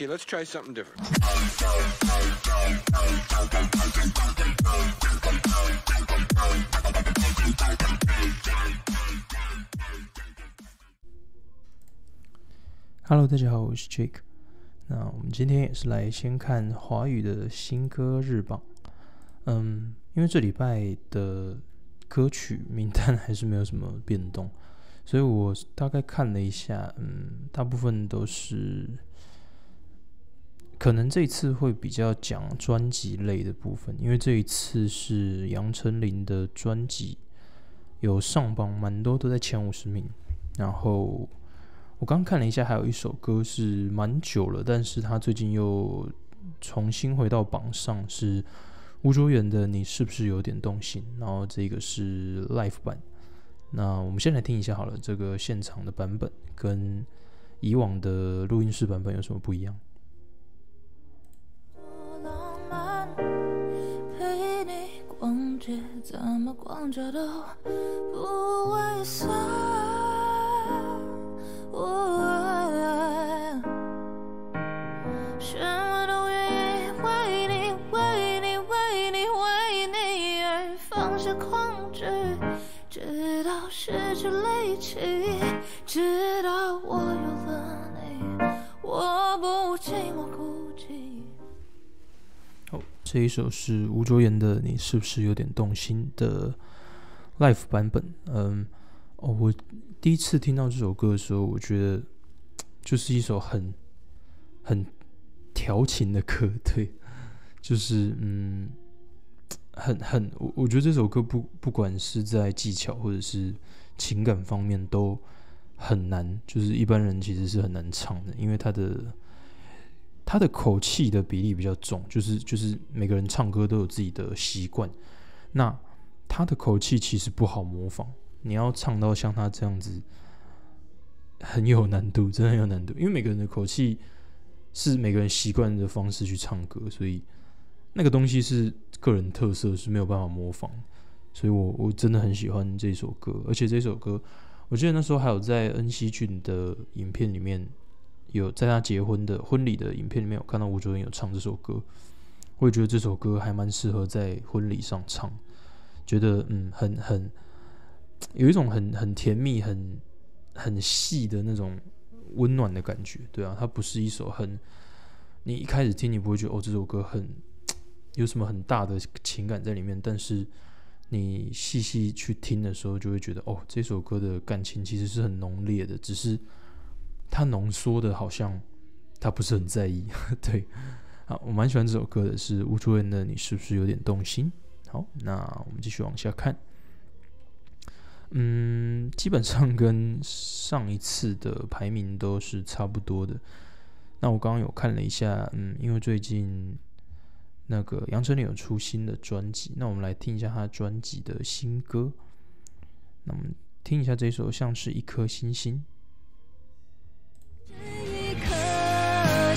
Okay, let's try something different. Hello，大家好，我是 Jake。那我们今天也是来先看华语的新歌日榜。嗯，因为这礼拜的歌曲名单还是没有什么变动，所以我大概看了一下，嗯，大部分都是可能这一次会比较讲专辑类的部分，因为这一次是杨丞琳的专辑有上榜，蛮多都在前五十名，然后。我刚看了一下，还有一首歌是蛮久了，但是他最近又重新回到榜上，是吴卓源的《你是不是有点动心》，然后这个是 Live 版。那我们先来听一下好了，这个现场的版本跟以往的录音室版本有什么不一样？怎么光着都不猥琐。什么都愿意为你，为你，为你，为你而放下控制，直到失去力气，这一首是吴卓源的《你是不是有点动心》的 Live 版本。嗯，哦，我。第一次听到这首歌的时候，我觉得就是一首很很调情的歌，对，就是嗯，很很我我觉得这首歌不不管是在技巧或者是情感方面都很难，就是一般人其实是很难唱的，因为他的他的口气的比例比较重，就是就是每个人唱歌都有自己的习惯，那他的口气其实不好模仿。你要唱到像他这样子，很有难度，真的很有难度。因为每个人的口气是每个人习惯的方式去唱歌，所以那个东西是个人特色，是没有办法模仿。所以我我真的很喜欢这首歌，而且这首歌，我记得那时候还有在恩熙俊的影片里面有在他结婚的婚礼的影片里面有看到吴卓源有唱这首歌，我也觉得这首歌还蛮适合在婚礼上唱，觉得嗯很很。有一种很很甜蜜、很很细的那种温暖的感觉，对啊，它不是一首很你一开始听你不会觉得哦这首歌很有什么很大的情感在里面，但是你细细去听的时候，就会觉得哦这首歌的感情其实是很浓烈的，只是它浓缩的好像他不是很在意，对，好，我蛮喜欢这首歌的，是吴卓源的，你是不是有点动心？好，那我们继续往下看。嗯，基本上跟上一次的排名都是差不多的。那我刚刚有看了一下，嗯，因为最近那个杨丞琳有出新的专辑，那我们来听一下他专辑的新歌。那我们听一下这首，像是一颗星星。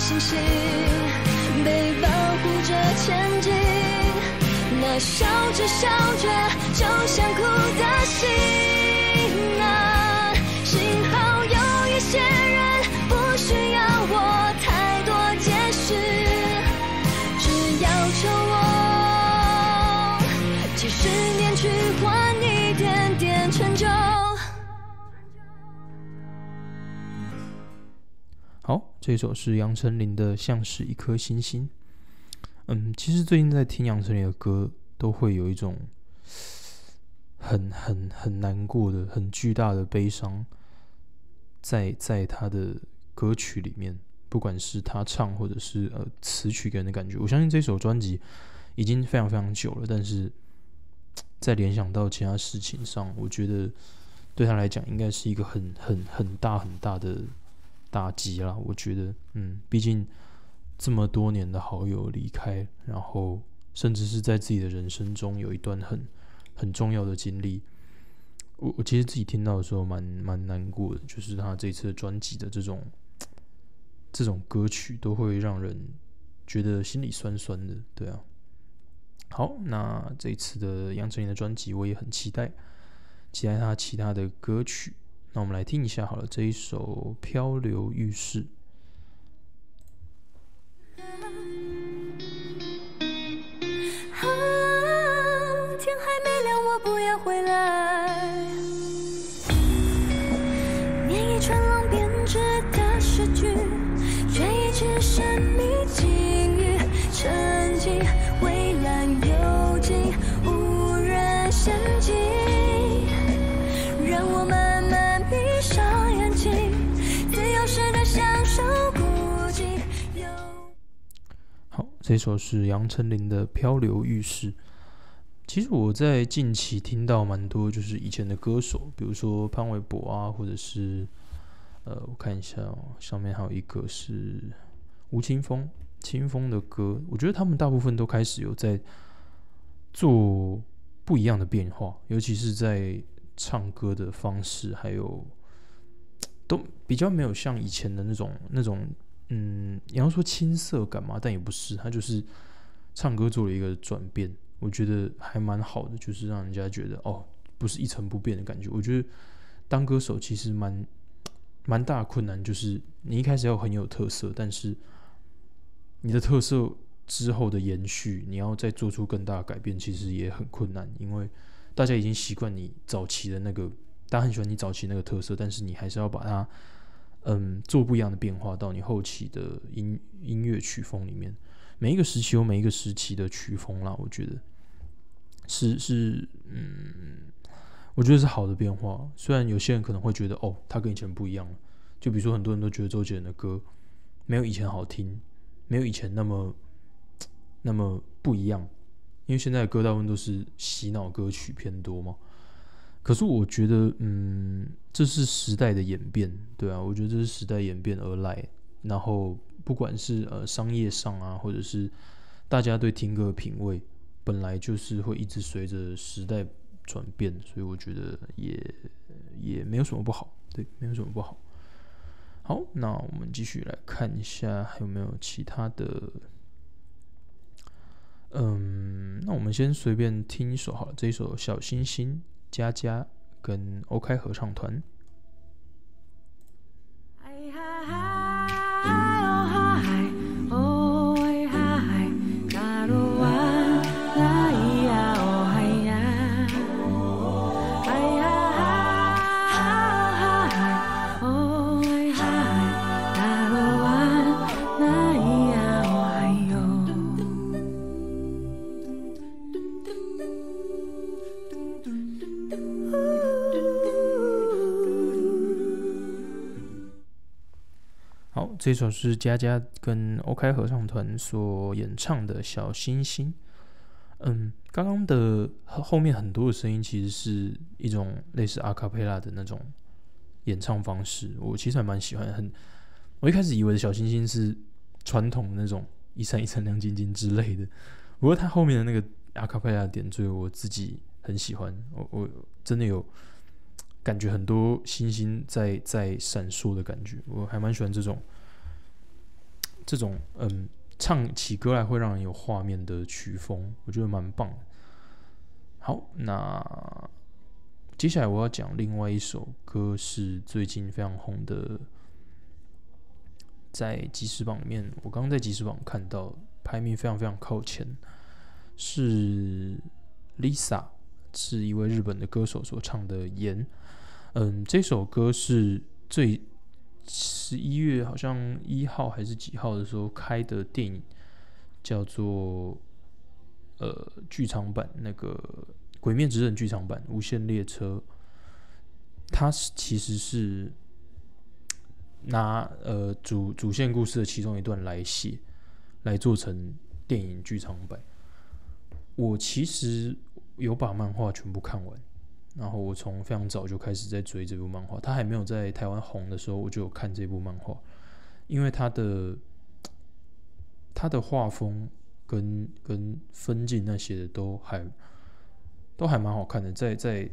星星被保护着前进，那笑着笑着就想哭的心。这首是杨丞琳的《像是一颗星星》。嗯，其实最近在听杨丞琳的歌，都会有一种很很很难过的、很巨大的悲伤，在在他的歌曲里面，不管是他唱或者是呃词曲给人的感觉。我相信这首专辑已经非常非常久了，但是在联想到其他事情上，我觉得对他来讲，应该是一个很很很大很大的。打击了，我觉得，嗯，毕竟这么多年的好友离开，然后甚至是在自己的人生中有一段很很重要的经历，我我其实自己听到的时候蛮蛮难过的，就是他这次专辑的这种这种歌曲都会让人觉得心里酸酸的，对啊。好，那这次的杨丞琳的专辑我也很期待，期待他其他的歌曲。那我们来听一下好了这一首漂流浴室。啊天还没亮我不要回来。这首是杨丞琳的《漂流浴室》。其实我在近期听到蛮多，就是以前的歌手，比如说潘玮柏啊，或者是呃，我看一下、哦，上面还有一个是吴青峰，清风的歌，我觉得他们大部分都开始有在做不一样的变化，尤其是在唱歌的方式，还有都比较没有像以前的那种那种，嗯，你要说青涩感嘛，但也不是，他就是唱歌做了一个转变。我觉得还蛮好的，就是让人家觉得哦，不是一成不变的感觉。我觉得当歌手其实蛮蛮大困难，就是你一开始要很有特色，但是你的特色之后的延续，你要再做出更大的改变，其实也很困难，因为大家已经习惯你早期的那个，大家很喜欢你早期那个特色，但是你还是要把它嗯做不一样的变化到你后期的音音乐曲风里面。每一个时期有每一个时期的曲风啦，我觉得。是是，嗯，我觉得是好的变化。虽然有些人可能会觉得，哦，他跟以前不一样了。就比如说，很多人都觉得周杰伦的歌没有以前好听，没有以前那么那么不一样。因为现在的歌大部分都是洗脑歌曲偏多嘛。可是我觉得，嗯，这是时代的演变，对啊，我觉得这是时代演变而来。然后不管是呃商业上啊，或者是大家对听歌的品味。本来就是会一直随着时代转变，所以我觉得也也没有什么不好，对，没有什么不好。好，那我们继续来看一下还有没有其他的。嗯，那我们先随便听一首好了，这一首《小星星》，佳佳跟 OK 合唱团。这首是佳佳跟 OK 合唱团所演唱的《小星星》。嗯，刚刚的后面很多的声音其实是一种类似阿卡贝拉的那种演唱方式，我其实还蛮喜欢。很，我一开始以为的小星星是传统那种一闪一闪亮晶晶之类的，不过它后面的那个阿卡贝拉点缀，我自己很喜欢。我我真的有感觉很多星星在在闪烁的感觉，我还蛮喜欢这种。这种嗯，唱起歌来会让人有画面的曲风，我觉得蛮棒。好，那接下来我要讲另外一首歌，是最近非常红的，在即时榜里面，我刚刚在即时榜看到排名非常非常靠前，是 Lisa，是一位日本的歌手所唱的《盐》。嗯，这首歌是最。十一月好像一号还是几号的时候开的电影，叫做呃剧场版那个《鬼灭之刃》剧场版《无限列车》，它是其实是拿呃主主线故事的其中一段来写，来做成电影剧场版。我其实有把漫画全部看完。然后我从非常早就开始在追这部漫画，它还没有在台湾红的时候，我就有看这部漫画，因为它的它的画风跟跟分镜那些的都还都还蛮好看的，在在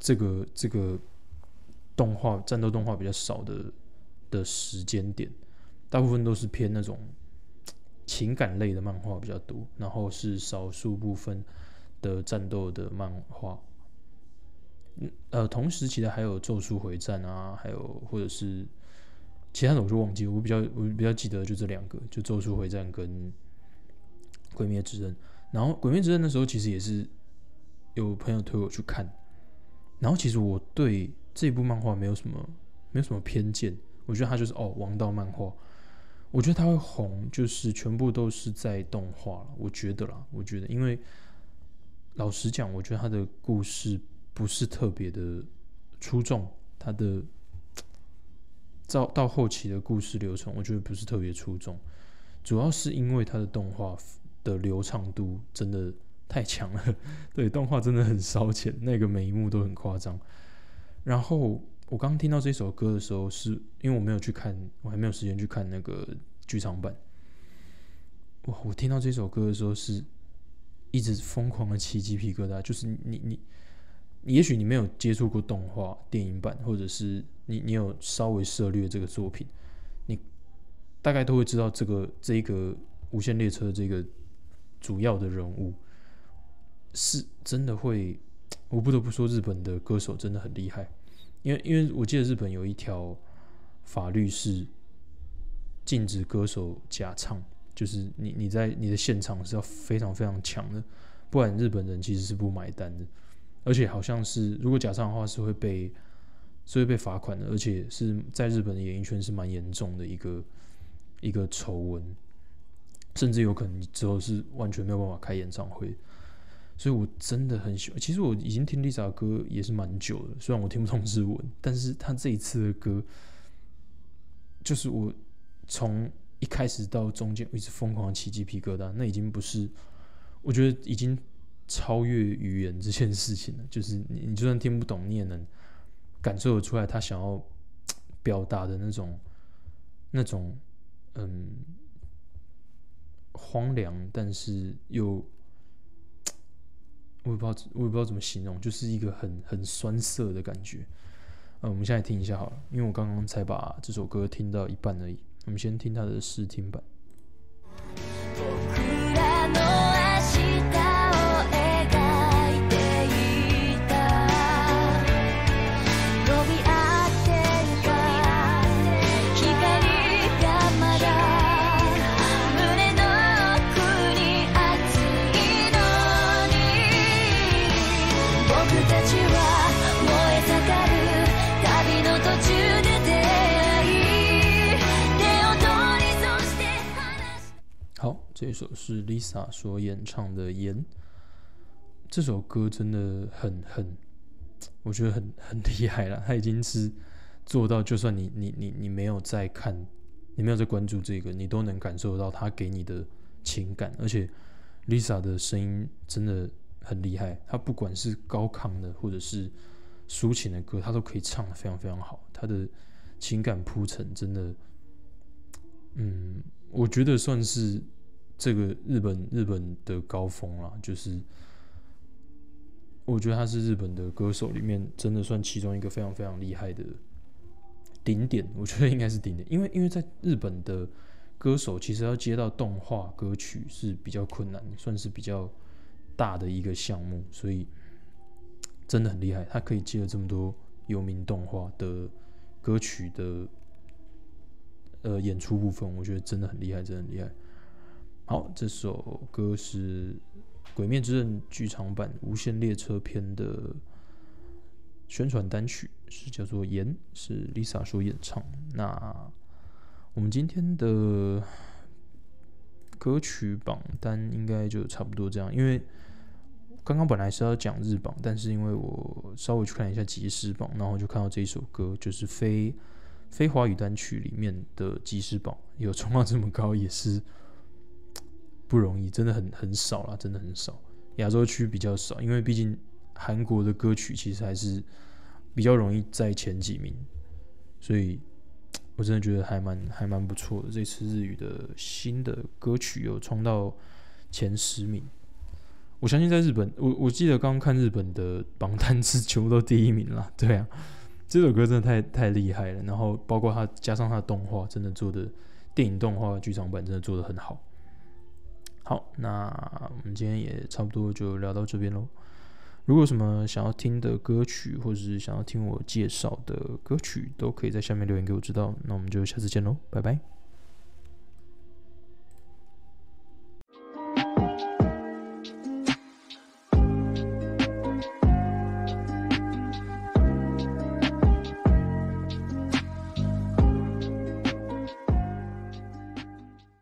这个这个动画战斗动画比较少的的时间点，大部分都是偏那种情感类的漫画比较多，然后是少数部分的战斗的漫画。呃，同时期的还有《咒术回战》啊，还有或者是其他的，我就忘记。我比较我比较记得就这两个，就《咒术回战》跟《鬼灭之刃》。然后《鬼灭之刃》的时候，其实也是有朋友推我去看，然后其实我对这部漫画没有什么没有什么偏见，我觉得它就是哦王道漫画。我觉得它会红，就是全部都是在动画了。我觉得啦，我觉得，因为老实讲，我觉得他的故事不是特别的出众，它的到到后期的故事流程，我觉得不是特别出众，主要是因为它的动画的流畅度真的太强了。对，动画真的很烧钱，那个每一幕都很夸张。然后。我刚听到这首歌的时候，是因为我没有去看，我还没有时间去看那个剧场版。哇！我听到这首歌的时候，是一直疯狂的起鸡皮疙瘩。就是你你，也许你没有接触过动画电影版，或者是你你有稍微涉略这个作品，你大概都会知道这个这个无限列车这个主要的人物是真的会。我不得不说，日本的歌手真的很厉害。因为，因为我记得日本有一条法律是禁止歌手假唱，就是你你在你的现场是要非常非常强的，不然日本人其实是不买单的。而且好像是如果假唱的话是会被是会被罚款的，而且是在日本的演艺圈是蛮严重的一个一个丑闻，甚至有可能之后是完全没有办法开演唱会。所以，我真的很喜欢。其实我已经听 Lisa 的歌也是蛮久了，虽然我听不懂日文，但是他这一次的歌，就是我从一开始到中间一直疯狂起鸡皮疙瘩。那已经不是，我觉得已经超越语言这件事情了。就是你，你就算听不懂，你也能感受得出来他想要表达的那种、那种嗯荒凉，但是又。我也不知道，我也不知道怎么形容，就是一个很很酸涩的感觉。呃，我们现在听一下好了，因为我刚刚才把这首歌听到一半而已。我们先听它的试听版。是 Lisa 所演唱的《盐》，这首歌真的很很，我觉得很很厉害了。他已经是做到，就算你你你你没有在看，你没有在关注这个，你都能感受到他给你的情感。而且 Lisa 的声音真的很厉害，她不管是高亢的或者是抒情的歌，她都可以唱的非常非常好。她的情感铺陈真的，嗯，我觉得算是。这个日本日本的高峰啦，就是我觉得他是日本的歌手里面真的算其中一个非常非常厉害的顶点，我觉得应该是顶点，因为因为在日本的歌手其实要接到动画歌曲是比较困难，算是比较大的一个项目，所以真的很厉害，他可以接了这么多有名动画的歌曲的呃演出部分，我觉得真的很厉害，真的很厉害。好，这首歌是《鬼灭之刃》剧场版《无限列车篇》的宣传单曲，是叫做《盐》，是 Lisa 所演唱。那我们今天的歌曲榜单应该就差不多这样，因为刚刚本来是要讲日榜，但是因为我稍微去看一下即时榜，然后就看到这一首歌，就是非非华语单曲里面的即时榜有冲到这么高，也是。不容易，真的很很少啦，真的很少。亚洲区比较少，因为毕竟韩国的歌曲其实还是比较容易在前几名，所以我真的觉得还蛮还蛮不错的。这次日语的新的歌曲有冲到前十名，我相信在日本，我我记得刚刚看日本的榜单是全部都第一名了。对啊，这首歌真的太太厉害了。然后包括它加上它的动画，真的做的电影动画剧场版真的做的很好。好，那我们今天也差不多就聊到这边喽。如果有什么想要听的歌曲，或者是想要听我介绍的歌曲，都可以在下面留言给我知道。那我们就下次见喽，拜拜。